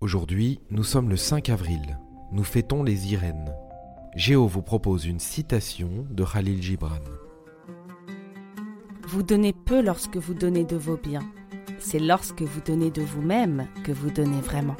Aujourd'hui, nous sommes le 5 avril. Nous fêtons les Irènes. Géo vous propose une citation de Khalil Gibran. Vous donnez peu lorsque vous donnez de vos biens. C'est lorsque vous donnez de vous-même que vous donnez vraiment.